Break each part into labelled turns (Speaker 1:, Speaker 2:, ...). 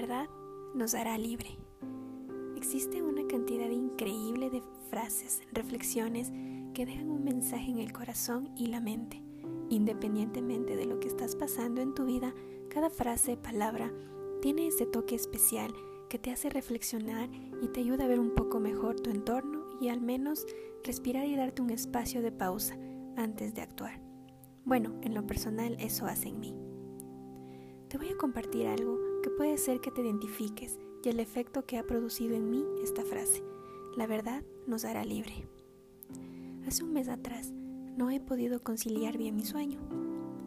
Speaker 1: verdad nos hará libre. Existe una cantidad increíble de frases, reflexiones que dejan un mensaje en el corazón y la mente. Independientemente de lo que estás pasando en tu vida, cada frase, palabra, tiene ese toque especial que te hace reflexionar y te ayuda a ver un poco mejor tu entorno y al menos respirar y darte un espacio de pausa antes de actuar. Bueno, en lo personal eso hace en mí. Te voy a compartir algo que puede ser que te identifiques y el efecto que ha producido en mí esta frase. La verdad nos hará libre. Hace un mes atrás no he podido conciliar bien mi sueño.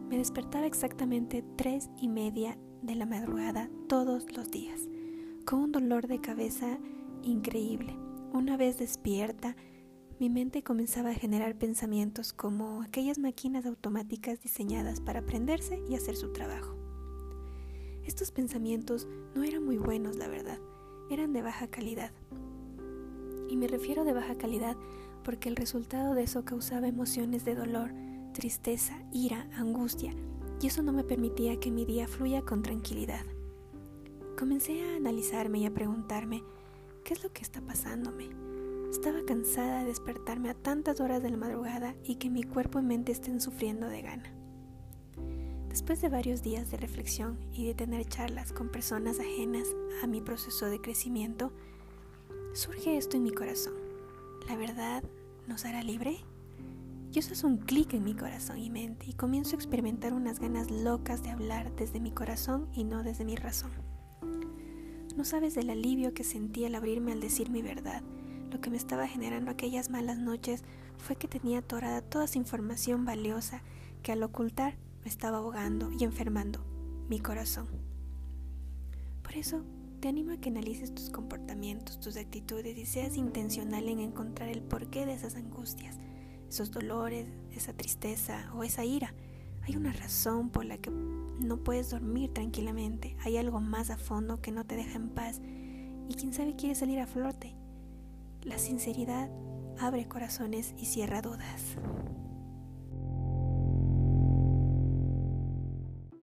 Speaker 1: Me despertaba exactamente tres y media de la madrugada todos los días, con un dolor de cabeza increíble. Una vez despierta, mi mente comenzaba a generar pensamientos como aquellas máquinas automáticas diseñadas para aprenderse y hacer su trabajo. Estos pensamientos no eran muy buenos, la verdad, eran de baja calidad. Y me refiero de baja calidad porque el resultado de eso causaba emociones de dolor, tristeza, ira, angustia, y eso no me permitía que mi día fluya con tranquilidad. Comencé a analizarme y a preguntarme, ¿qué es lo que está pasándome? Estaba cansada de despertarme a tantas horas de la madrugada y que mi cuerpo y mente estén sufriendo de gana. Después de varios días de reflexión y de tener charlas con personas ajenas a mi proceso de crecimiento, surge esto en mi corazón. ¿La verdad nos hará libre? Eso es un clic en mi corazón y mente y comienzo a experimentar unas ganas locas de hablar desde mi corazón y no desde mi razón. No sabes del alivio que sentí al abrirme al decir mi verdad. Lo que me estaba generando aquellas malas noches fue que tenía atorada toda esa información valiosa que al ocultar me estaba ahogando y enfermando mi corazón. Por eso te animo a que analices tus comportamientos, tus actitudes y seas intencional en encontrar el porqué de esas angustias, esos dolores, esa tristeza o esa ira. Hay una razón por la que no puedes dormir tranquilamente, hay algo más a fondo que no te deja en paz y quién sabe quiere salir a flote. La sinceridad abre corazones y cierra dudas.